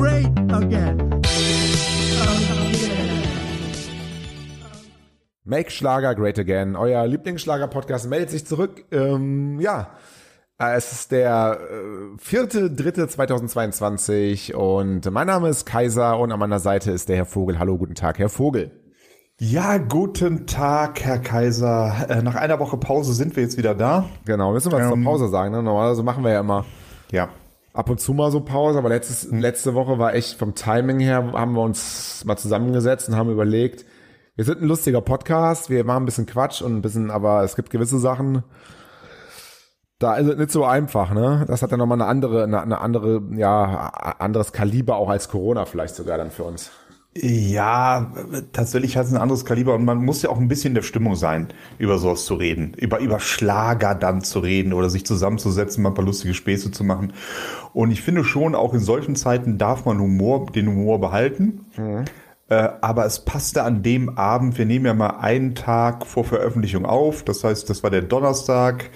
great again. Make Schlager Great Again. Euer Lieblingsschlager-Podcast meldet sich zurück. Ähm, ja, äh, es ist der äh, vierte, dritte 2022 und mein Name ist Kaiser und an meiner Seite ist der Herr Vogel. Hallo, guten Tag, Herr Vogel. Ja, guten Tag, Herr Kaiser. Äh, nach einer Woche Pause sind wir jetzt wieder da. Genau, müssen wir was Ähm, zur Pause sagen. Ne? Normalerweise machen wir ja immer Ja. Ab und zu mal so Pause, aber letztes, letzte Woche war echt vom Timing her, haben wir uns mal zusammengesetzt und haben überlegt, wir sind ein lustiger Podcast, wir machen ein bisschen Quatsch und ein bisschen, aber es gibt gewisse Sachen, da ist es nicht so einfach, ne? Das hat dann nochmal eine andere, eine, eine andere, ja, anderes Kaliber auch als Corona vielleicht sogar dann für uns. Ja, tatsächlich hat es ein anderes Kaliber und man muss ja auch ein bisschen in der Stimmung sein, über sowas zu reden, über, über Schlager dann zu reden oder sich zusammenzusetzen, mal ein paar lustige Späße zu machen. Und ich finde schon, auch in solchen Zeiten darf man Humor, den Humor behalten. Äh, aber es passte an dem Abend, wir nehmen ja mal einen Tag vor Veröffentlichung auf, das heißt, das war der Donnerstag.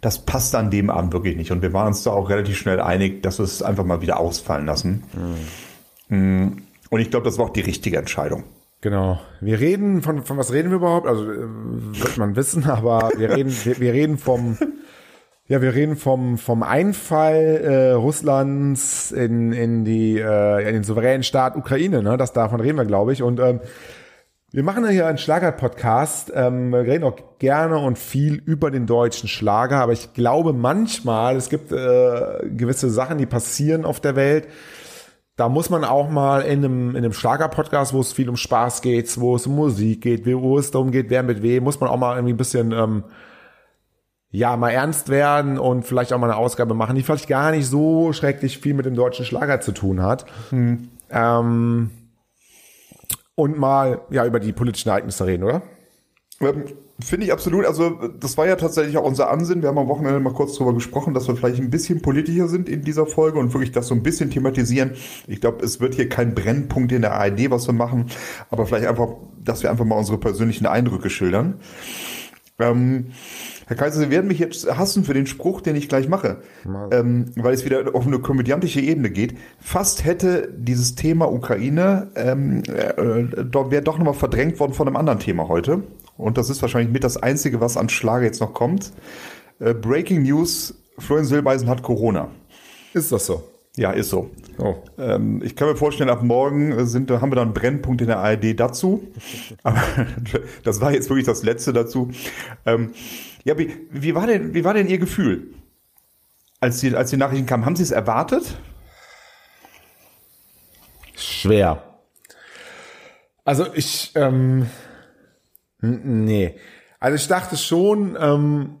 Das passte an dem Abend wirklich nicht. Und wir waren uns da auch relativ schnell einig, dass wir es einfach mal wieder ausfallen lassen. Mm. Und ich glaube, das war auch die richtige Entscheidung. Genau. Wir reden, von, von was reden wir überhaupt? Also, äh, wird man wissen, aber wir reden, wir, wir reden vom, ja, wir reden vom, vom Einfall äh, Russlands in, in die, äh, in den souveränen Staat Ukraine, ne? Das davon reden wir, glaube ich. Und ähm, wir machen ja hier einen Schlager-Podcast. Ähm, wir reden auch gerne und viel über den deutschen Schlager, aber ich glaube manchmal, es gibt äh, gewisse Sachen, die passieren auf der Welt. Da muss man auch mal in einem, in einem Schlager-Podcast, wo es viel um Spaß geht, wo es um Musik geht, wo es darum geht, wer mit wem, muss man auch mal irgendwie ein bisschen, ähm, ja, mal ernst werden und vielleicht auch mal eine Ausgabe machen, die vielleicht gar nicht so schrecklich viel mit dem deutschen Schlager zu tun hat. Ähm, und mal, ja, über die politischen Ereignisse reden, oder? Ähm, Finde ich absolut. Also das war ja tatsächlich auch unser Ansinnen. Wir haben am Wochenende mal kurz darüber gesprochen, dass wir vielleicht ein bisschen politischer sind in dieser Folge und wirklich das so ein bisschen thematisieren. Ich glaube, es wird hier kein Brennpunkt in der ARD, was wir machen, aber vielleicht einfach, dass wir einfach mal unsere persönlichen Eindrücke schildern. Ähm, Herr Kaiser, Sie werden mich jetzt hassen für den Spruch, den ich gleich mache, ähm, weil es wieder auf eine komödiantische Ebene geht. Fast hätte dieses Thema Ukraine, ähm, äh, doch, wäre doch nochmal verdrängt worden von einem anderen Thema heute. Und das ist wahrscheinlich mit das Einzige, was an Schlager jetzt noch kommt. Äh, Breaking News, Florian Silbeisen hat Corona. Ist das so? Ja, ist so. Oh. Ähm, ich kann mir vorstellen, ab morgen sind, haben wir dann einen Brennpunkt in der ARD dazu. Aber das war jetzt wirklich das Letzte dazu. Ähm, ja, wie, wie, war denn, wie war denn Ihr Gefühl, als die, als die Nachrichten kamen? Haben Sie es erwartet? Schwer. Also ich, ähm, nee. Also ich dachte schon, ähm,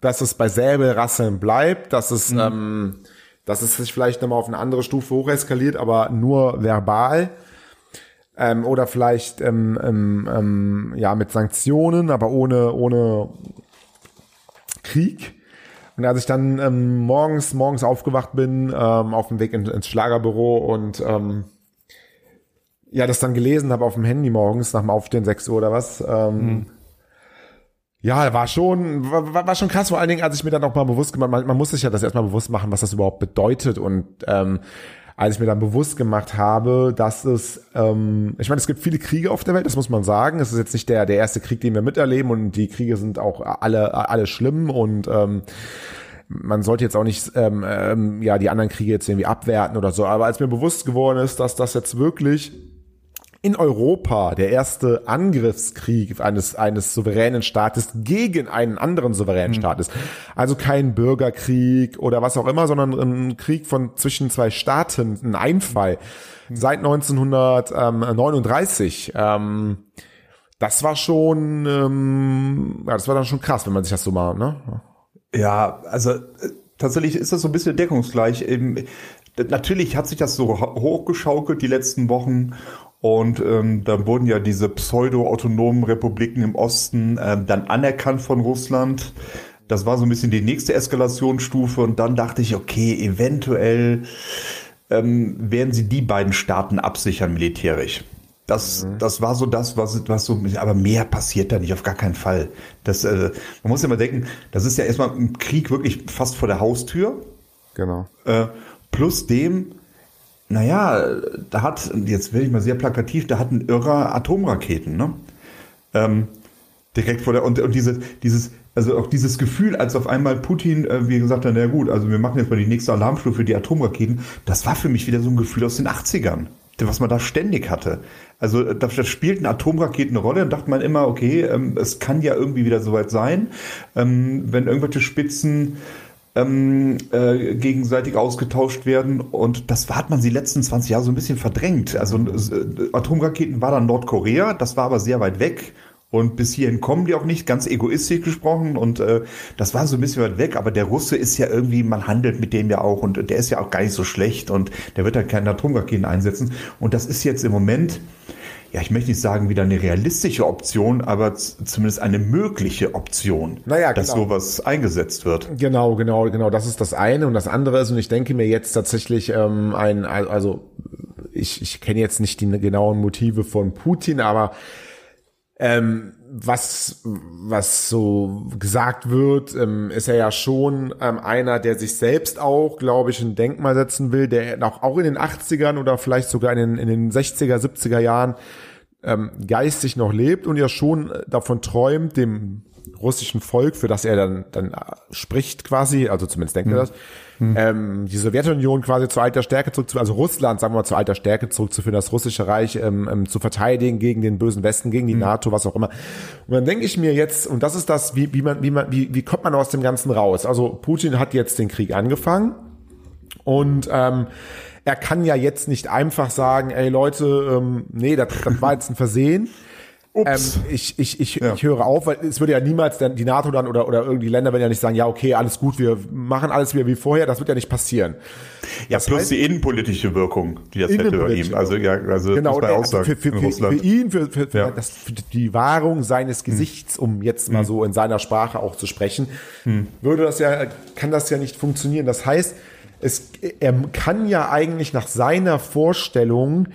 dass es bei Säbelrasseln bleibt, dass es, ähm, dass es sich vielleicht nochmal auf eine andere Stufe hocheskaliert, aber nur verbal. Ähm, oder vielleicht ähm, ähm, ähm, ja mit Sanktionen, aber ohne ohne Krieg. Und als ich dann ähm, morgens morgens aufgewacht bin, ähm, auf dem Weg in, ins Schlagerbüro und ähm, ja, das dann gelesen habe auf dem Handy morgens nach dem Aufstehen 6 Uhr oder was. Ähm, Ja, war schon, war, war schon krass, vor allen Dingen, als ich mir dann auch mal bewusst gemacht, man, man muss sich ja das erstmal bewusst machen, was das überhaupt bedeutet und ähm, als ich mir dann bewusst gemacht habe, dass es, ähm, ich meine, es gibt viele Kriege auf der Welt, das muss man sagen. Es ist jetzt nicht der der erste Krieg, den wir miterleben und die Kriege sind auch alle alle schlimm und ähm, man sollte jetzt auch nicht ähm, ähm, ja die anderen Kriege jetzt irgendwie abwerten oder so. Aber als mir bewusst geworden ist, dass das jetzt wirklich in Europa der erste Angriffskrieg eines, eines souveränen Staates gegen einen anderen souveränen Staat ist. Also kein Bürgerkrieg oder was auch immer, sondern ein Krieg von zwischen zwei Staaten, ein Einfall seit 1939. Ähm, das war schon, ähm, ja, das war dann schon krass, wenn man sich das so mal, ne? Ja, also äh, tatsächlich ist das so ein bisschen deckungsgleich. Eben, natürlich hat sich das so ho- hochgeschaukelt die letzten Wochen und ähm, dann wurden ja diese pseudo-autonomen Republiken im Osten ähm, dann anerkannt von Russland. Das war so ein bisschen die nächste Eskalationsstufe und dann dachte ich, okay, eventuell ähm, werden sie die beiden Staaten absichern militärisch. Das, das war so das, was, was so, aber mehr passiert da nicht, auf gar keinen Fall. Das, äh, man muss ja mal denken, das ist ja erstmal ein Krieg wirklich fast vor der Haustür. Genau. Äh, plus dem, naja, da hat, jetzt will ich mal sehr plakativ, da hat ein Irrer Atomraketen, ne? Ähm, direkt vor der, und, und diese, dieses, also auch dieses Gefühl, als auf einmal Putin, äh, wie gesagt hat, na gut, also wir machen jetzt mal die nächste Alarmstufe für die Atomraketen, das war für mich wieder so ein Gefühl aus den 80ern, was man da ständig hatte. Also da, da spielten Atomraketen eine Rolle, und dachte man immer, okay, ähm, es kann ja irgendwie wieder soweit sein, ähm, wenn irgendwelche Spitzen ähm, äh, gegenseitig ausgetauscht werden. Und das hat man die letzten 20 Jahre so ein bisschen verdrängt. Also äh, Atomraketen war dann Nordkorea, das war aber sehr weit weg. Und bis hierhin kommen die auch nicht, ganz egoistisch gesprochen. Und äh, das war so ein bisschen weit weg. Aber der Russe ist ja irgendwie, man handelt mit dem ja auch. Und der ist ja auch gar nicht so schlecht. Und der wird halt keine Atomraketen einsetzen. Und das ist jetzt im Moment ja, ich möchte nicht sagen wieder eine realistische Option, aber zumindest eine mögliche Option, naja, dass genau. sowas eingesetzt wird. Genau, genau, genau. Das ist das eine. Und das andere ist, und ich denke mir jetzt tatsächlich ähm, ein, also ich, ich kenne jetzt nicht die genauen Motive von Putin, aber ähm, was, was so gesagt wird, ähm, ist er ja schon ähm, einer, der sich selbst auch, glaube ich, ein Denkmal setzen will, der auch, auch in den 80ern oder vielleicht sogar in den, in den 60er, 70er Jahren ähm, geistig noch lebt und ja schon davon träumt, dem russischen Volk, für das er dann, dann spricht quasi, also zumindest denkt mhm. er das, ähm, die Sowjetunion quasi zu alter Stärke zurückzuführen, also Russland, sagen wir mal, zu alter Stärke zurückzuführen, das russische Reich ähm, ähm, zu verteidigen gegen den bösen Westen, gegen die mhm. NATO, was auch immer. Und dann denke ich mir jetzt, und das ist das, wie, wie man, wie man, wie, wie kommt man aus dem Ganzen raus? Also Putin hat jetzt den Krieg angefangen und ähm, er kann ja jetzt nicht einfach sagen, ey Leute, ähm, nee, das, das war jetzt ein Versehen. Ups. Ähm, ich, ich, ich, ja. ich höre auf, weil es würde ja niemals dann die NATO dann oder, oder irgendwie Länder werden ja nicht sagen, ja, okay, alles gut, wir machen alles wieder wie vorher, das wird ja nicht passieren. Ja, das plus heißt, die innenpolitische Wirkung, die das hätte bei ihm. Also, ja, also genau, muss man sagen, für, für, für, für, ihn, für, für, ja. das, für die Wahrung seines hm. Gesichts, um jetzt mal hm. so in seiner Sprache auch zu sprechen, hm. würde das ja, kann das ja nicht funktionieren. Das heißt, es, er kann ja eigentlich nach seiner Vorstellung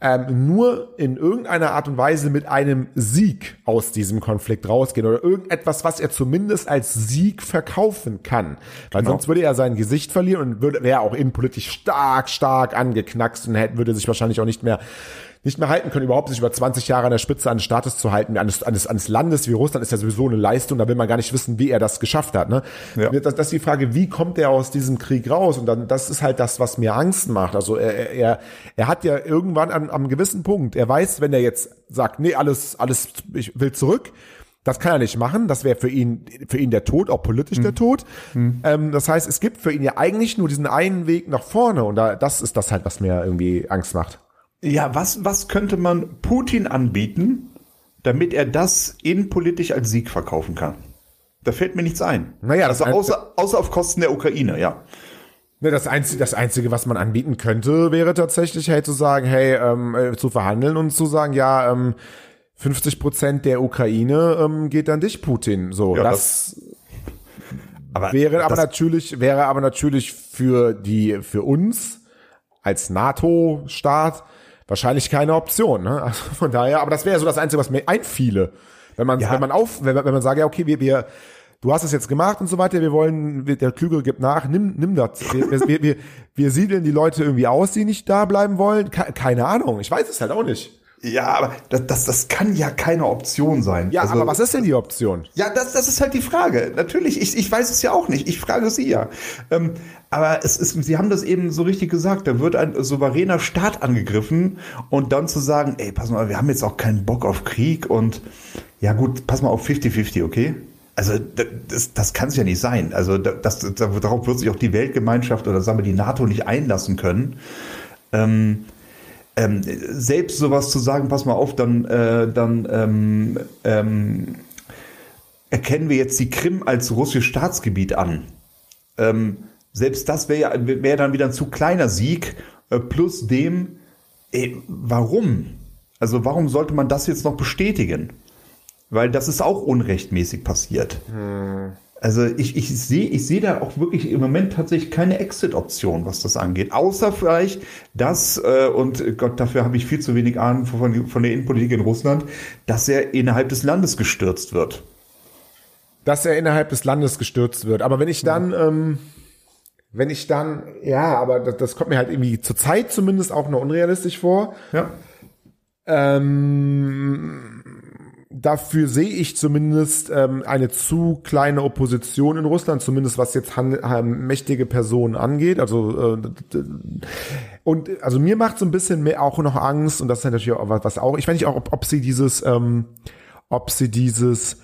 ähm, nur in irgendeiner Art und Weise mit einem Sieg aus diesem Konflikt rausgehen oder irgendetwas, was er zumindest als Sieg verkaufen kann. Weil genau. sonst würde er sein Gesicht verlieren und würde, wäre auch innenpolitisch stark, stark angeknackst und hätte, würde sich wahrscheinlich auch nicht mehr nicht mehr halten können, überhaupt sich über 20 Jahre an der Spitze eines Staates zu halten, eines, eines, eines Landes wie Russland ist ja sowieso eine Leistung, da will man gar nicht wissen, wie er das geschafft hat. Ne? Ja. Das, das ist die Frage, wie kommt er aus diesem Krieg raus? Und dann, das ist halt das, was mir Angst macht. Also er, er, er hat ja irgendwann an, am gewissen Punkt, er weiß, wenn er jetzt sagt, nee, alles, alles, ich will zurück, das kann er nicht machen. Das wäre für ihn, für ihn der Tod, auch politisch hm. der Tod. Hm. Ähm, das heißt, es gibt für ihn ja eigentlich nur diesen einen Weg nach vorne. Und da, das ist das halt, was mir irgendwie Angst macht. Ja, was, was könnte man Putin anbieten, damit er das innenpolitisch als Sieg verkaufen kann? Da fällt mir nichts ein. Naja, also außer, außer auf Kosten der Ukraine, ja. Ne, das Einzige, das Einzige, was man anbieten könnte, wäre tatsächlich, hey, zu sagen, hey, ähm, äh, zu verhandeln und zu sagen, ja, ähm, 50 Prozent der Ukraine ähm, geht an dich, Putin. So, ja, das, das aber wäre aber natürlich, wäre aber natürlich für die, für uns als NATO-Staat wahrscheinlich keine Option. Ne? Also von daher, aber das wäre so das Einzige, was mir einfiele. Wenn man, ja. wenn man auf, wenn, wenn man sagt, ja, okay, wir, wir, du hast es jetzt gemacht und so weiter, wir wollen, der Klügere gibt nach, nimm, nimm das. Wir, wir, wir, wir siedeln die Leute irgendwie aus, die nicht da bleiben wollen. Keine Ahnung, ich weiß es halt auch nicht. Ja, aber das, das, das kann ja keine Option sein. Ja, also, aber was ist denn die Option? Ja, das, das ist halt die Frage. Natürlich, ich, ich weiß es ja auch nicht. Ich frage Sie ja. Ähm, aber es ist, Sie haben das eben so richtig gesagt. Da wird ein souveräner Staat angegriffen und dann zu sagen, ey, pass mal, wir haben jetzt auch keinen Bock auf Krieg und ja gut, pass mal auf 50-50, okay? Also das, das kann es ja nicht sein. Also das, das, darauf wird sich auch die Weltgemeinschaft oder sagen wir die NATO nicht einlassen können. Ähm, ähm, selbst sowas zu sagen, pass mal auf, dann, äh, dann ähm, ähm, erkennen wir jetzt die Krim als russisches Staatsgebiet an. Ähm, selbst das wäre ja wär dann wieder ein zu kleiner Sieg, äh, plus dem, ey, warum? Also warum sollte man das jetzt noch bestätigen? Weil das ist auch unrechtmäßig passiert. Hm. Also ich, ich sehe ich sehe da auch wirklich im Moment tatsächlich keine Exit-Option, was das angeht. Außer vielleicht dass, äh, und Gott, dafür habe ich viel zu wenig Ahnung von, von der Innenpolitik in Russland, dass er innerhalb des Landes gestürzt wird. Dass er innerhalb des Landes gestürzt wird. Aber wenn ich dann, ähm, wenn ich dann, ja, aber das, das kommt mir halt irgendwie zur Zeit zumindest auch noch unrealistisch vor. Ja. Ähm, dafür sehe ich zumindest ähm, eine zu kleine Opposition in Russland, zumindest was jetzt mächtige Personen angeht. Also äh, und also mir macht so ein bisschen mehr auch noch Angst und das ist natürlich auch was, was auch. Ich weiß nicht auch, ob, ob sie dieses, ähm, ob sie dieses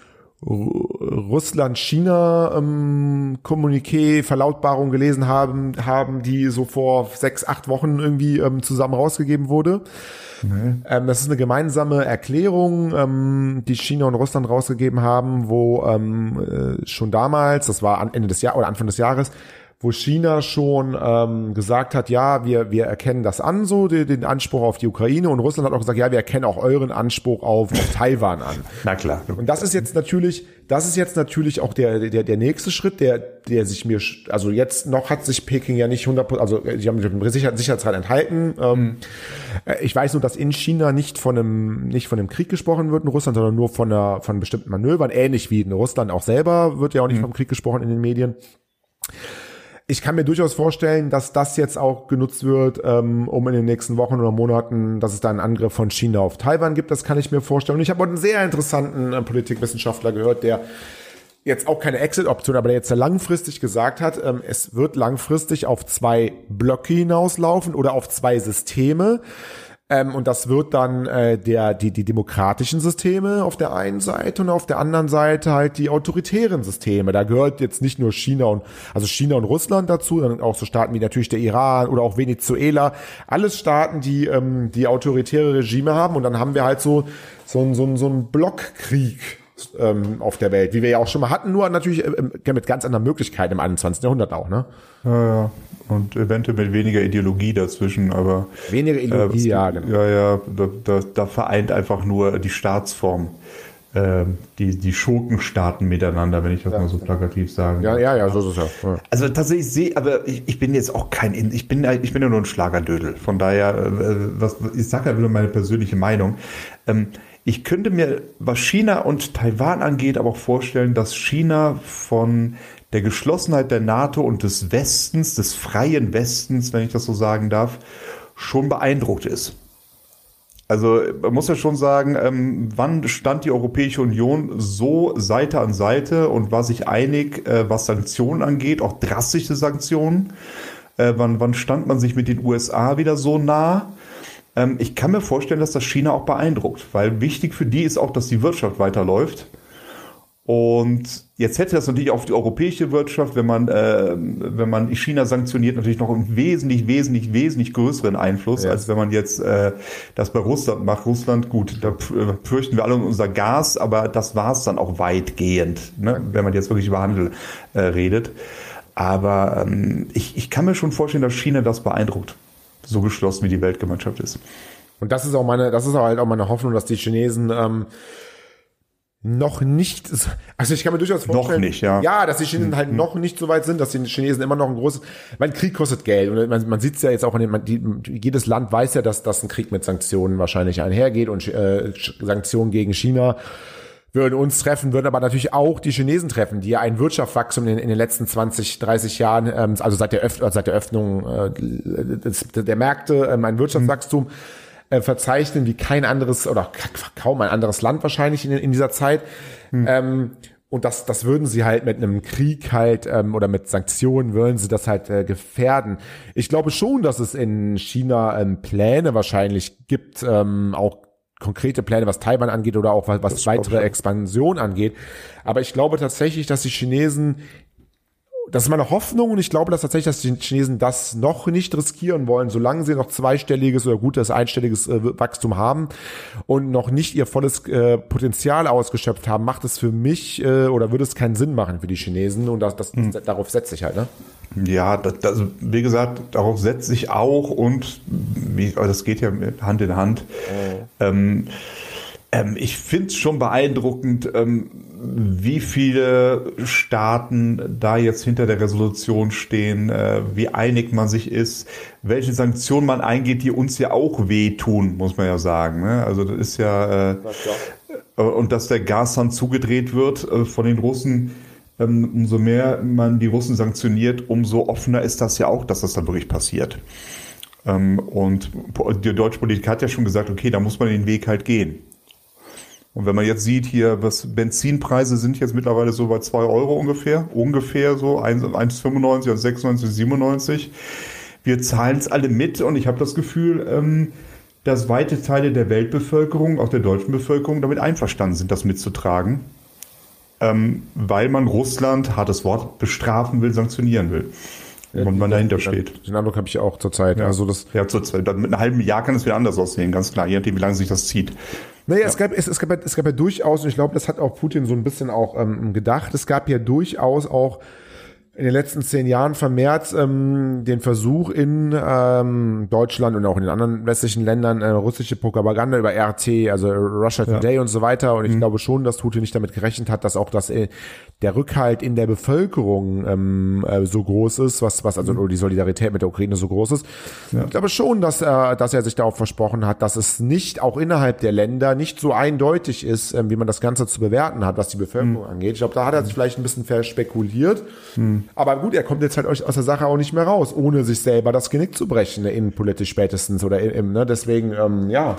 Russland-China-Kommuniqué, ähm, Verlautbarung gelesen haben, haben, die so vor sechs, acht Wochen irgendwie ähm, zusammen rausgegeben wurde. Nee. Ähm, das ist eine gemeinsame Erklärung, ähm, die China und Russland rausgegeben haben, wo ähm, äh, schon damals, das war Ende des Jahres oder Anfang des Jahres, wo China schon ähm, gesagt hat, ja, wir, wir erkennen das an, so den, den Anspruch auf die Ukraine und Russland hat auch gesagt, ja, wir erkennen auch euren Anspruch auf, auf Taiwan an. Na klar. Und das ist jetzt natürlich, das ist jetzt natürlich auch der, der, der nächste Schritt, der, der sich mir, also jetzt noch hat sich Peking ja nicht 100, also die haben den Sicherheitsrat enthalten. Ähm, mhm. Ich weiß nur, dass in China nicht von einem, nicht von einem Krieg gesprochen wird in Russland, sondern nur von einer, von bestimmten Manövern, ähnlich wie in Russland auch selber wird ja auch nicht mhm. vom Krieg gesprochen in den Medien ich kann mir durchaus vorstellen, dass das jetzt auch genutzt wird, ähm, um in den nächsten Wochen oder Monaten, dass es da einen Angriff von China auf Taiwan gibt. Das kann ich mir vorstellen. Und ich habe einen sehr interessanten äh, Politikwissenschaftler gehört, der jetzt auch keine Exit-Option, aber der jetzt langfristig gesagt hat, ähm, es wird langfristig auf zwei Blöcke hinauslaufen oder auf zwei Systeme. Ähm, und das wird dann äh, der, die, die demokratischen Systeme auf der einen Seite und auf der anderen Seite halt die autoritären Systeme. Da gehört jetzt nicht nur China und, also China und Russland dazu, sondern auch so Staaten wie natürlich der Iran oder auch Venezuela. Alles Staaten, die, ähm, die autoritäre Regime haben. Und dann haben wir halt so, so, so, so einen Blockkrieg ähm, auf der Welt, wie wir ja auch schon mal hatten, nur natürlich äh, mit ganz anderen Möglichkeiten im 21. Jahrhundert auch, ne? Ja, ja. Und eventuell mit weniger Ideologie dazwischen, aber. Weniger äh, Ideologie, äh, ja, genau. Ja, ja, da, da, da vereint einfach nur die Staatsform äh, die, die Schurkenstaaten miteinander, wenn ich das ja. mal so plakativ sagen Ja, ja, ja, so ist es ja. ja. Also tatsächlich sehe, aber ich, ich bin jetzt auch kein, ich bin, ich bin ja nur ein Schlagerdödel. Von daher, äh, was, ich sage ja wieder meine persönliche Meinung. Ähm, ich könnte mir, was China und Taiwan angeht, aber auch vorstellen, dass China von der Geschlossenheit der NATO und des Westens, des freien Westens, wenn ich das so sagen darf, schon beeindruckt ist. Also man muss ja schon sagen, ähm, wann stand die Europäische Union so Seite an Seite und war sich einig, äh, was Sanktionen angeht, auch drastische Sanktionen? Äh, wann, wann stand man sich mit den USA wieder so nah? Ähm, ich kann mir vorstellen, dass das China auch beeindruckt, weil wichtig für die ist auch, dass die Wirtschaft weiterläuft. Und jetzt hätte das natürlich auf die europäische Wirtschaft, wenn man, äh, wenn man China sanktioniert, natürlich noch einen wesentlich, wesentlich, wesentlich größeren Einfluss, ja. als wenn man jetzt äh, das bei Russland macht. Russland, gut, da äh, fürchten wir alle unser Gas, aber das war es dann auch weitgehend, ne, wenn man jetzt wirklich über Handel äh, redet. Aber ähm, ich, ich kann mir schon vorstellen, dass China das beeindruckt so geschlossen wie die Weltgemeinschaft ist. Und das ist auch meine, das ist halt auch meine Hoffnung, dass die Chinesen ähm, noch nicht, also ich kann mir durchaus vorstellen, noch nicht, ja. ja, dass die Chinesen halt mhm. noch nicht so weit sind, dass die Chinesen immer noch ein großes, mein Krieg kostet Geld und man, man sieht es ja jetzt auch in den, man, die, jedes Land weiß ja, dass, dass ein Krieg mit Sanktionen wahrscheinlich einhergeht und äh, Sanktionen gegen China würden uns treffen, würden aber natürlich auch die Chinesen treffen, die ja ein Wirtschaftswachstum in, in den letzten 20, 30 Jahren, ähm, also seit der, Öff seit der Öffnung äh, des, der Märkte, ähm, ein Wirtschaftswachstum äh, verzeichnen wie kein anderes oder kaum ein anderes Land wahrscheinlich in, in dieser Zeit. Hm. Ähm, und das, das würden sie halt mit einem Krieg halt ähm, oder mit Sanktionen würden sie das halt äh, gefährden. Ich glaube schon, dass es in China ähm, Pläne wahrscheinlich gibt, ähm, auch konkrete Pläne, was Taiwan angeht oder auch was, was weitere Expansion angeht. Aber ich glaube tatsächlich, dass die Chinesen das ist meine Hoffnung und ich glaube dass tatsächlich, dass die Chinesen das noch nicht riskieren wollen, solange sie noch zweistelliges oder gutes einstelliges äh, Wachstum haben und noch nicht ihr volles äh, Potenzial ausgeschöpft haben, macht es für mich äh, oder würde es keinen Sinn machen für die Chinesen und das, das, hm. darauf setze ich halt. Ne? Ja, das, das, wie gesagt, darauf setze ich auch und wie, das geht ja Hand in Hand. Ähm, ähm, ich finde es schon beeindruckend, ähm, wie viele Staaten da jetzt hinter der Resolution stehen, äh, wie einig man sich ist, welche Sanktionen man eingeht, die uns ja auch wehtun, muss man ja sagen. Ne? Also das ist ja, äh, und dass der Gashahn zugedreht wird äh, von den Russen, ähm, umso mehr man die Russen sanktioniert, umso offener ist das ja auch, dass das dann wirklich passiert. Ähm, und die deutsche Politik hat ja schon gesagt, okay, da muss man den Weg halt gehen. Und wenn man jetzt sieht hier, was Benzinpreise sind jetzt mittlerweile so bei zwei Euro ungefähr, ungefähr so 1,95 und 96, 97. Wir zahlen es alle mit und ich habe das Gefühl, ähm, dass weite Teile der Weltbevölkerung, auch der deutschen Bevölkerung, damit einverstanden sind, das mitzutragen, ähm, weil man Russland, hartes Wort, bestrafen will, sanktionieren will. Und man dahinter steht. Den Eindruck habe ich auch zurzeit. Ja. Also das Ja, zurzeit. Mit einem halben Jahr kann es wieder anders aussehen, ganz klar, je nachdem, wie lange sich das zieht. Naja, es, gab, es, es, gab, ja- es gab ja durchaus, und ich glaube, das hat auch Putin so ein bisschen auch ähm, gedacht, es gab ja durchaus auch in den letzten zehn Jahren vermehrt ähm, den Versuch in ähm, Deutschland und auch in den anderen westlichen Ländern äh, russische Propaganda über RT, also Russia Today und so weiter. Und ich glaube schon, dass Putin nicht damit gerechnet hat, dass auch das äh, der Rückhalt in der Bevölkerung ähm, äh, so groß ist, was was also oder die Solidarität mit der Ukraine so groß ist. Ich glaube schon, dass er dass er sich darauf versprochen hat, dass es nicht auch innerhalb der Länder nicht so eindeutig ist, ähm, wie man das Ganze zu bewerten hat, was die Bevölkerung angeht. Ich glaube, da hat er sich vielleicht ein bisschen verspekuliert. Aber gut, er kommt jetzt halt aus der Sache auch nicht mehr raus, ohne sich selber das Genick zu brechen, ne, innenpolitisch spätestens oder im, ne? Deswegen, ähm, ja.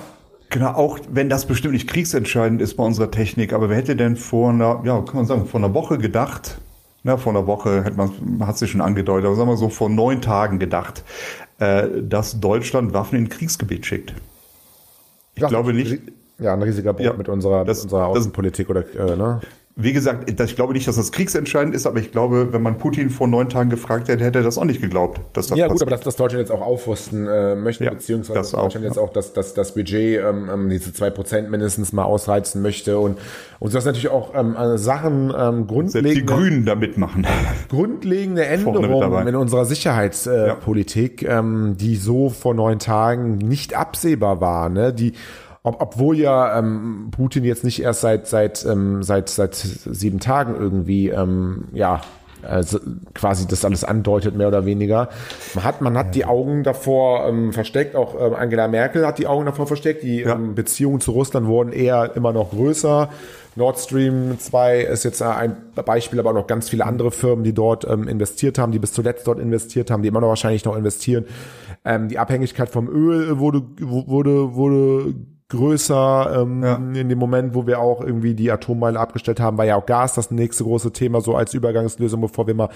Genau, auch wenn das bestimmt nicht kriegsentscheidend ist bei unserer Technik, aber wer hätte denn vor einer, ja, kann man sagen, vor einer Woche gedacht, na, vor einer Woche hätte man, hat sich schon angedeutet, aber sagen wir so, vor neun Tagen gedacht, äh, dass Deutschland Waffen in Kriegsgebiet schickt. Ich glaube nicht, Ja, ein riesiger Bruch Ja, mit unserer, das- mit unserer das- Außenpolitik oder, äh, ne? Wie gesagt, ich glaube nicht, dass das kriegsentscheidend ist, aber ich glaube, wenn man Putin vor neun Tagen gefragt hätte, hätte er das auch nicht geglaubt, dass das Ja, gut, passiert. aber dass, dass Deutschland jetzt auch aufrüsten äh, möchte, Ja, beziehungsweise das dass Deutschland auch, jetzt ja. auch das, das, das Budget, ähm, ähm, diese zwei Prozent mindestens mal ausreizen möchte und, und das natürlich auch ähm, äh, Sachen ähm, Selbst die grundlegende, Grünen da mitmachen. grundlegende Änderungen in unserer Sicherheitspolitik, äh, Politik, ähm, die so vor neun Tagen nicht absehbar war, ne? die ob, obwohl ja ähm, Putin jetzt nicht erst seit seit ähm, seit seit sieben Tagen irgendwie ähm, ja also quasi das alles andeutet mehr oder weniger. Man hat man hat die Augen davor ähm, versteckt, auch ähm, Angela Merkel hat die Augen davor versteckt. Die Ja. ähm, Beziehungen zu Russland wurden eher immer noch größer. Nord Stream 2 ist jetzt ein Beispiel, aber auch noch ganz viele andere Firmen, die dort ähm, investiert haben, die bis zuletzt dort investiert haben, die immer noch wahrscheinlich noch investieren. Ähm, die Abhängigkeit vom Öl wurde wurde wurde größer ähm, Ja. in dem Moment, wo wir auch irgendwie die Atommeile abgestellt haben, war ja auch Gas das nächste große Thema so als Übergangslösung, bevor wir mal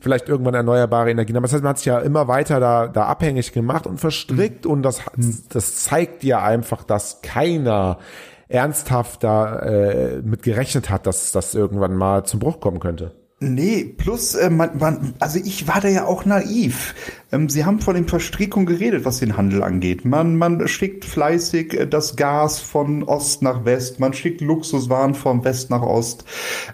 vielleicht irgendwann erneuerbare Energien haben. Das heißt, man hat sich ja immer weiter da, da abhängig gemacht und verstrickt und das, das zeigt ja einfach, dass keiner ernsthaft da äh, mit gerechnet hat, dass das irgendwann mal zum Bruch kommen könnte. Nee, plus, äh, man, man, also ich war da ja auch naiv. Ähm, Sie haben von den Verstrickungen geredet, was den Handel angeht. Man, man schickt fleißig äh, das Gas von Ost nach West, man schickt Luxuswaren von West nach Ost,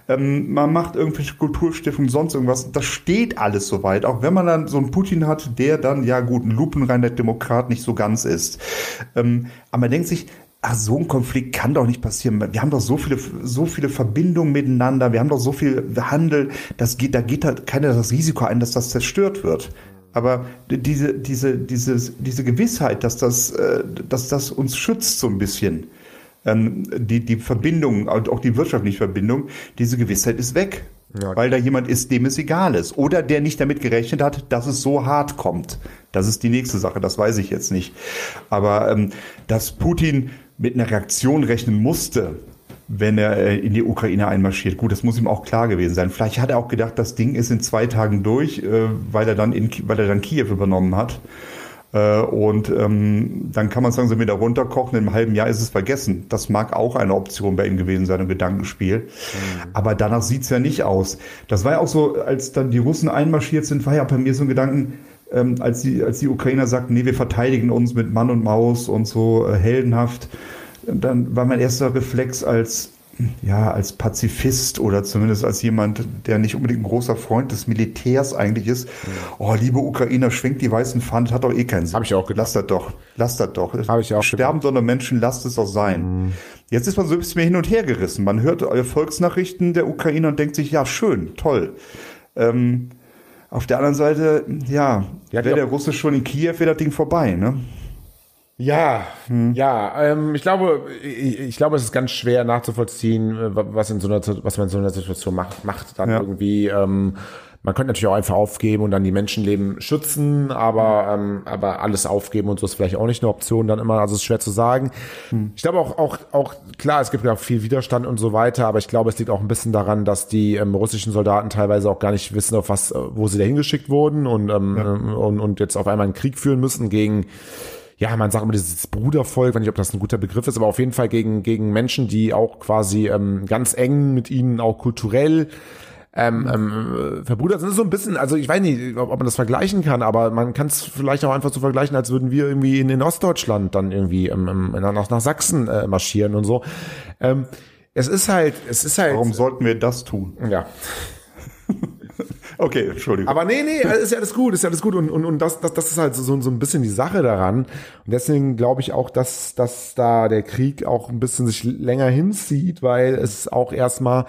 ähm, man macht irgendwelche Kulturstiftungen, sonst irgendwas. Das steht alles soweit, auch wenn man dann so einen Putin hat, der dann, ja gut, ein lupenreiner Demokrat nicht so ganz ist. Ähm, aber man denkt sich, Ach, so ein Konflikt kann doch nicht passieren. Wir haben doch so viele, so viele Verbindungen miteinander. Wir haben doch so viel Handel. Das geht, da geht halt keiner das Risiko ein, dass das zerstört wird. Aber diese, diese, dieses, diese Gewissheit, dass das, äh, dass das uns schützt so ein bisschen, ähm, die, die Verbindung, und auch die wirtschaftliche Verbindung, diese Gewissheit ist weg. Ja. Weil da jemand ist, dem es egal ist. Oder der nicht damit gerechnet hat, dass es so hart kommt. Das ist die nächste Sache, das weiß ich jetzt nicht. Aber ähm, dass Putin mit einer Reaktion rechnen musste, wenn er äh, in die Ukraine einmarschiert. Gut, das muss ihm auch klar gewesen sein. Vielleicht hat er auch gedacht, das Ding ist in zwei Tagen durch, äh, weil er dann in, weil er dann Kiew übernommen hat. Äh, und ähm, dann kann man sagen, so wieder runterkochen, einem halben Jahr ist es vergessen. Das mag auch eine Option bei ihm gewesen sein, ein Gedankenspiel. Aber danach sieht's ja nicht aus. Das war ja auch so, als dann die Russen einmarschiert sind, war ja bei mir so ein Gedanken, ähm, als, die, als die Ukrainer sagten, nee, wir verteidigen uns mit Mann und Maus und so äh, heldenhaft, dann war mein erster Reflex als ja, als Pazifist oder zumindest als jemand, der nicht unbedingt ein großer Freund des Militärs eigentlich ist. Oh, liebe Ukrainer, schwenkt die weißen das hat doch eh keinen Sinn. Hab ich auch gedacht. Lasst das doch. Lasst das doch. Hab ich auch Sterben nur Menschen, lasst es doch sein. Jetzt ist man so ein bisschen hin und her gerissen. Man hört Volksnachrichten der Ukrainer und denkt sich, ja, schön, toll. Ähm, auf der anderen Seite, ja, Ja, wäre der Russe schon in Kiew, wäre das Ding vorbei, ne? Ja, hm. ja. Ähm, ich glaube, ich, ich, glaube, es ist ganz schwer nachzuvollziehen, äh, was in so einer, was man in so einer Situation macht, macht dann ja. irgendwie. Ähm, man könnte natürlich auch einfach aufgeben und dann die Menschenleben schützen, aber, ähm, aber alles aufgeben und so ist vielleicht auch nicht eine Option dann immer. Also es ist schwer zu sagen. Hm. Ich glaube auch, auch, auch, klar, es gibt ja viel Widerstand und so weiter, aber ich glaube, es liegt auch ein bisschen daran, dass die ähm, russischen Soldaten teilweise auch gar nicht wissen, auf was, äh, wo sie dahin geschickt wurden und, ähm, ja. und, und jetzt auf einmal einen Krieg führen müssen gegen ja, man sagt immer dieses Brudervolk, wenn nicht, ob das ein guter Begriff ist, aber auf jeden Fall gegen, gegen Menschen, die auch quasi ähm, ganz eng mit ihnen auch kulturell ähm, ähm, verbrüdert sind. Das ist so ein bisschen, also ich weiß nicht, ob, ob man das vergleichen kann, aber man kann es vielleicht auch einfach so vergleichen, als würden wir irgendwie in, in Ostdeutschland dann irgendwie ähm, ähm nach, nach Sachsen äh, marschieren und so. Ähm, es ist halt, es ist halt. Warum sollten wir das tun? Ja. Okay, Entschuldigung. Aber nee, nee, ist ja alles gut, ist ja alles gut. Und, und, und das, das, das ist halt so, so ein bisschen die Sache daran. Und deswegen glaube ich auch, dass, dass da der Krieg auch ein bisschen sich länger hinzieht, weil es auch erstmal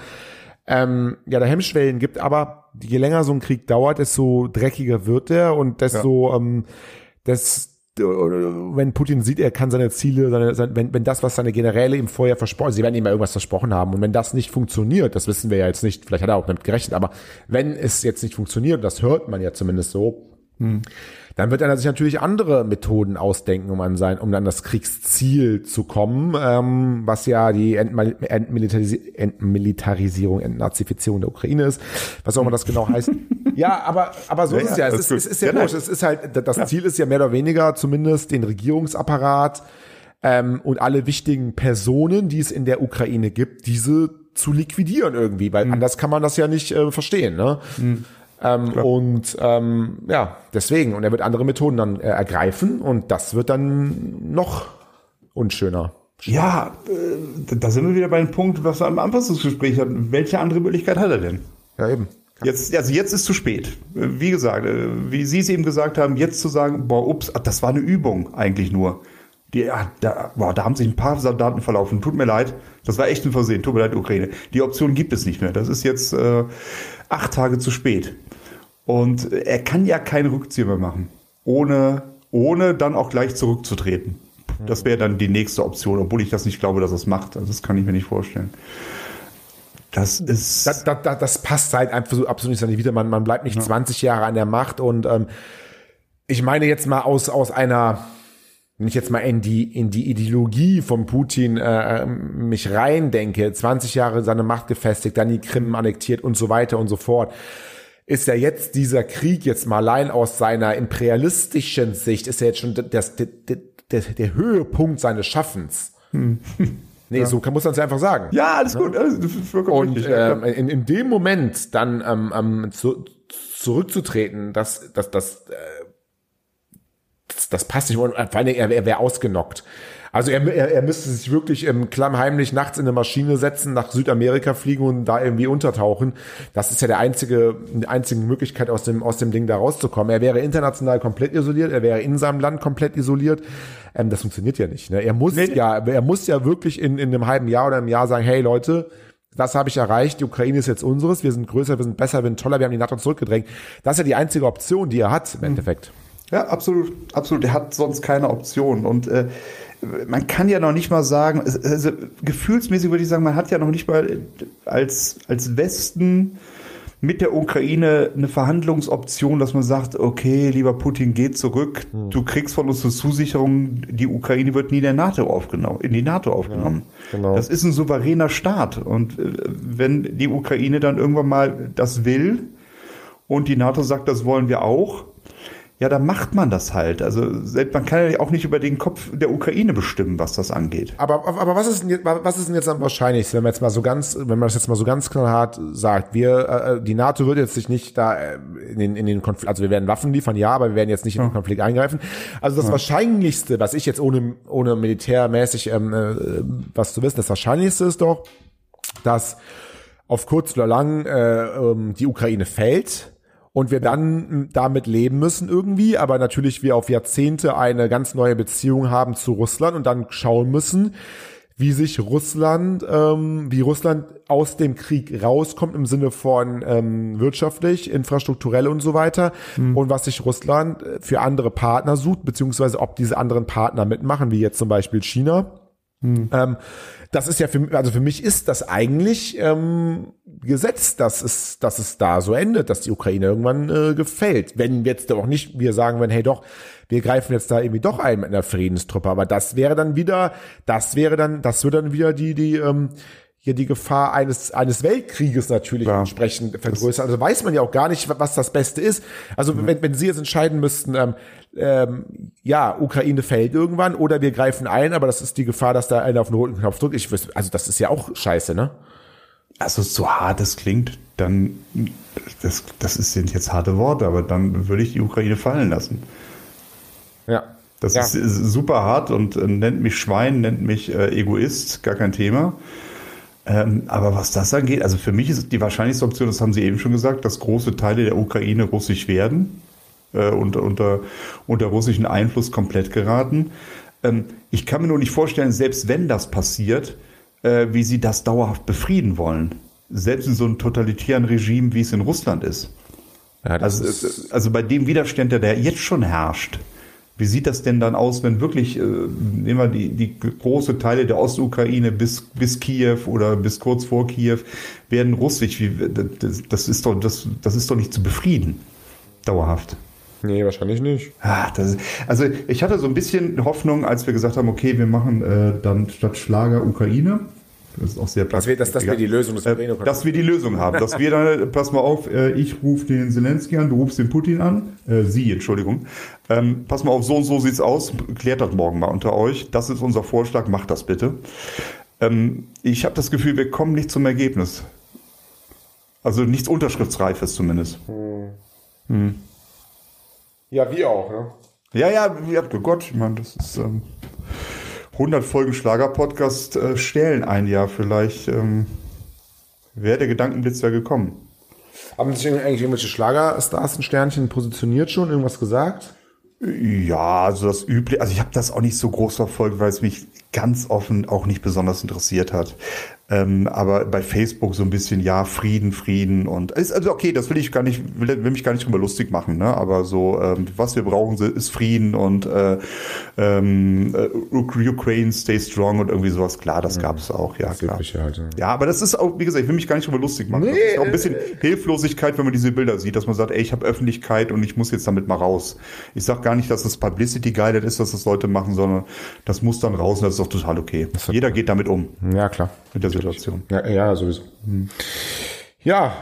ähm, ja, da Hemmschwellen gibt, aber je länger so ein Krieg dauert, desto dreckiger wird er und desto, ja. ähm, des, wenn Putin sieht, er kann seine Ziele, seine, seine, wenn, wenn das, was seine Generäle ihm vorher versprochen, sie werden ihm ja irgendwas versprochen haben, und wenn das nicht funktioniert, das wissen wir ja jetzt nicht, vielleicht hat er auch damit gerechnet, aber wenn es jetzt nicht funktioniert, das hört man ja zumindest so, hm dann wird er sich natürlich andere Methoden ausdenken, um an sein, um an das Kriegsziel zu kommen, ähm, was ja die Entmilitaris Entmilitarisierung, Entnazifizierung der Ukraine ist, was auch immer das genau heißt. ja, aber aber so ja, ist es ja. Es ist, es ist ja, ja Es ist halt das Ziel ist ja mehr oder weniger zumindest den Regierungsapparat ähm, und alle wichtigen Personen, die es in der Ukraine gibt, diese zu liquidieren irgendwie, weil mhm. anders kann man das ja nicht äh, verstehen. Ne? Mhm. Ähm, und ähm, ja, deswegen. Und er wird andere Methoden dann äh, ergreifen und das wird dann noch unschöner. Ja, äh, da sind wir wieder bei dem Punkt, was wir am Anfassungsgespräch hatten. Welche andere Möglichkeit hat er denn? Ja, eben. Jetzt, also jetzt ist zu spät. Wie gesagt, äh, wie Sie es eben gesagt haben, jetzt zu sagen, boah, ups, das war eine Übung eigentlich nur. Die, ja, da, boah, da haben sich ein paar Soldaten verlaufen. Tut mir leid. Das war echt ein Versehen. Tut mir leid, Ukraine. Die Option gibt es nicht mehr. Das ist jetzt äh, acht Tage zu spät. Und er kann ja keinen Rückzieher mehr machen, ohne, ohne dann auch gleich zurückzutreten. Das wäre dann die nächste Option, obwohl ich das nicht glaube, dass er es macht. Also das kann ich mir nicht vorstellen. Das ist. Das, das, das passt halt einfach so absolut nicht wieder. Man, man bleibt nicht ja. 20 Jahre an der Macht und ähm, ich meine jetzt mal aus, aus einer, wenn ich jetzt mal in die, in die Ideologie von Putin äh, mich rein denke, 20 Jahre seine Macht gefestigt, dann die Krim annektiert und so weiter und so fort ist ja jetzt dieser Krieg jetzt mal allein aus seiner imperialistischen Sicht, ist ja jetzt schon das, der, der, der Höhepunkt seines Schaffens. Hm. Nee, ja. so kann, muss man es ja einfach sagen. Ja, alles ja? Ne? gut. Alles, und richtig, ähm, in, in dem Moment dann ähm, ähm, zu, zurückzutreten, das, das, das, äh, das, das passt nicht. Und vor allem, er, er wäre ausgenockt. Also er, er, er müsste sich wirklich ähm, klammheimlich nachts in eine Maschine setzen, nach Südamerika fliegen und da irgendwie untertauchen. Das ist ja der einzige, die einzige Möglichkeit, aus dem, aus dem Ding da rauszukommen. Er wäre international komplett isoliert, er wäre in seinem Land komplett isoliert. Ähm, das funktioniert ja nicht. Ne? Er muss nee. ja, er muss ja wirklich in, in einem halben Jahr oder einem Jahr sagen, hey Leute, das habe ich erreicht, die Ukraine ist jetzt unseres, wir sind größer, wir sind besser, wir sind toller, wir haben die NATO zurückgedrängt. Das ist ja die einzige Option, die er hat im Endeffekt. Ja, absolut, absolut. Er hat sonst keine Option. Und äh, man kann ja noch nicht mal sagen, also gefühlsmäßig würde ich sagen, man hat ja noch nicht mal als, als Westen mit der Ukraine eine Verhandlungsoption, dass man sagt, okay, lieber Putin, geh zurück, hm. du kriegst von uns eine Zusicherung, die Ukraine wird nie in der NATO aufgenommen, in die NATO aufgenommen. Ja, genau. Das ist ein souveräner Staat. Und äh, wenn die Ukraine dann irgendwann mal das will und die NATO sagt, das wollen wir auch, ja, da macht man das halt. Also man kann ja auch nicht über den Kopf der Ukraine bestimmen, was das angeht. Aber, aber was ist denn jetzt, was ist denn jetzt am wahrscheinlichsten, wenn man jetzt mal so ganz, wenn man das jetzt mal so ganz knallhart sagt, wir, äh, die NATO wird jetzt sich nicht da äh, in den, in den Konflikt, also wir werden Waffen liefern, ja, aber wir werden jetzt nicht in den Konflikt eingreifen. Also das ja. Wahrscheinlichste, was ich jetzt ohne, ohne militärmäßig ähm, äh, was zu wissen, das Wahrscheinlichste ist doch, dass auf kurz oder lang äh, ähm, die Ukraine fällt und wir dann damit leben müssen irgendwie, aber natürlich wir auf Jahrzehnte eine ganz neue Beziehung haben zu Russland und dann schauen müssen, wie sich Russland, ähm, wie Russland aus dem Krieg rauskommt im Sinne von ähm, wirtschaftlich, infrastrukturell und so weiter mhm. und was sich Russland äh, für andere Partner sucht, beziehungsweise ob diese anderen Partner mitmachen, wie jetzt zum Beispiel China. Mhm. Ähm, das ist ja für, also für mich ist das eigentlich ähm, Gesetz, dass es, dass es da so endet, dass die Ukraine irgendwann äh, gefällt. Wenn jetzt auch nicht wir sagen wenn, hey doch, wir greifen jetzt da irgendwie doch ein mit einer Friedenstruppe. Aber das wäre dann wieder, das wäre dann, das würde dann wieder die, die, ähm, hier die Gefahr eines, eines Weltkrieges natürlich ja. entsprechend vergrößern. Also weiß man ja auch gar nicht, was das Beste ist. Also mhm. wenn, wenn Sie jetzt entscheiden müssten, ähm, ähm, ja, Ukraine fällt irgendwann oder wir greifen ein, aber das ist die Gefahr, dass da einer auf den roten Knopf drückt. Ich wüsste, also das ist ja auch scheiße, ne? Also so hart es klingt, dann, das, das sind jetzt harte Worte, aber dann würde ich die Ukraine fallen lassen. Ja. Das ja. ist, super hart und äh, nennt mich Schwein, nennt mich äh, Egoist, gar kein Thema. Ähm, aber was das angeht, also für mich ist die wahrscheinlichste Option, das haben Sie eben schon gesagt, dass große Teile der Ukraine russisch werden äh, und unter, unter russischen Einfluss komplett geraten. Ähm, ich kann mir nur nicht vorstellen, selbst wenn das passiert, äh, wie Sie das dauerhaft befrieden wollen. Selbst in so einem totalitären Regime, wie es in Russland ist. Ja, also, also bei dem Widerstand, der, der jetzt schon herrscht, wie sieht das denn dann aus, wenn wirklich, äh, nehmen wir die, die große Teile der Ostukraine bis, bis Kiew oder bis kurz vor Kiew werden russisch? Wie, das, das, ist doch, das, das ist doch nicht zu befrieden. Dauerhaft. Nee, wahrscheinlich nicht. Ah, das, also ich hatte so ein bisschen Hoffnung, als wir gesagt haben, okay, wir machen äh, dann statt Schlager Ukraine. Das ist auch sehr dass wir, dass, dass wir die Lösung des äh, Dass wir die Lösung haben. dass wir dann, pass mal auf, äh, ich rufe den Zelensky an, du rufst den Putin an. Äh, Sie, Entschuldigung. Ähm, pass mal auf, so und so sieht's aus. Klärt das morgen mal unter euch. Das ist unser Vorschlag, macht das bitte. Ähm, ich habe das Gefühl, wir kommen nicht zum Ergebnis. Also nichts Unterschriftsreifes zumindest. Hm. Hm. Ja, wie auch, ne? Ja, ja, ja, oh Gott, ich meine, das ist ähm, 100 Folgen Schlager-Podcast äh, stellen ein Jahr. Vielleicht ähm, wäre der Gedankenblitz ja gekommen. Haben sich eigentlich irgendwelche Schlagerstars ein Sternchen positioniert schon? Irgendwas gesagt? Ja, also das übliche, also ich habe das auch nicht so groß verfolgt, weil es mich ganz offen auch nicht besonders interessiert hat. Ähm, aber bei Facebook so ein bisschen, ja, Frieden, Frieden und ist also okay, das will ich gar nicht, will, will mich gar nicht drüber lustig machen, ne? Aber so, ähm, was wir brauchen, ist Frieden und äh, ähm, äh, Ukraine stay strong und irgendwie sowas. Klar, das gab es auch, ja, klar. Halt, ja. ja. aber das ist auch, wie gesagt, ich will mich gar nicht drüber lustig machen. Nee, das ist auch ein bisschen Hilflosigkeit, wenn man diese Bilder sieht, dass man sagt, ey, ich habe Öffentlichkeit und ich muss jetzt damit mal raus. Ich sag gar nicht, dass das Publicity guided ist, dass das Leute machen, sondern das muss dann raus und das ist doch total okay. Jeder geht damit um. Ja, klar. Mit der Situation. Ja, ja sowieso. Hm. Ja,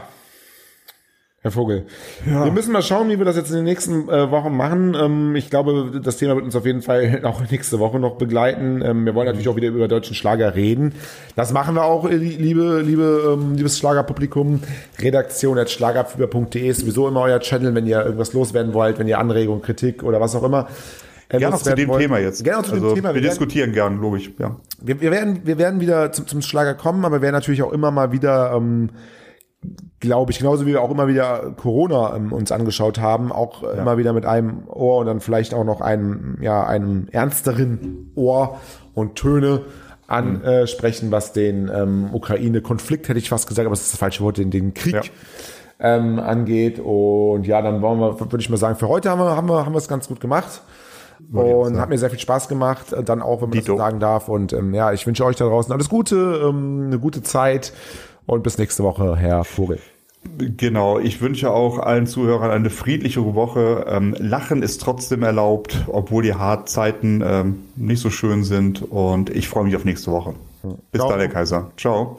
Herr Vogel. Ja. Wir müssen mal schauen, wie wir das jetzt in den nächsten äh, Wochen machen. Ähm, ich glaube, das Thema wird uns auf jeden Fall auch nächste Woche noch begleiten. Ähm, wir wollen natürlich auch wieder über deutschen Schlager reden. Das machen wir auch, äh, liebe, liebe, ähm, liebes Schlagerpublikum. Redaktion at schlagerfieber.de ist sowieso immer euer Channel, wenn ihr irgendwas loswerden wollt, wenn ihr Anregungen, Kritik oder was auch immer Gerne noch zu dem wollen. Thema jetzt. Gerne zu also, dem Thema. Wir, wir diskutieren gern, logisch. Ja. Wir, wir, werden, wir werden wieder zum, zum Schlager kommen, aber wir werden natürlich auch immer mal wieder, ähm, glaube ich, genauso wie wir auch immer wieder Corona ähm, uns angeschaut haben, auch ja. immer wieder mit einem Ohr und dann vielleicht auch noch einem, ja, einem ernsteren Ohr und Töne ansprechen, was den ähm, Ukraine-Konflikt, hätte ich fast gesagt, aber es ist das falsche Wort, den, den Krieg ja. ähm, angeht. Und ja, dann wollen wir, würde ich mal sagen, für heute haben wir, haben wir, haben wir es ganz gut gemacht. Und hat mir sehr viel Spaß gemacht, dann auch, wenn man Dito. das sagen darf. Und ähm, ja, ich wünsche euch da draußen alles Gute, ähm, eine gute Zeit und bis nächste Woche, Herr Vogel. Genau, ich wünsche auch allen Zuhörern eine friedliche Woche. Ähm, Lachen ist trotzdem erlaubt, obwohl die Hartzeiten ähm, nicht so schön sind. Und ich freue mich auf nächste Woche. Bis Ciao. dann, der Kaiser. Ciao.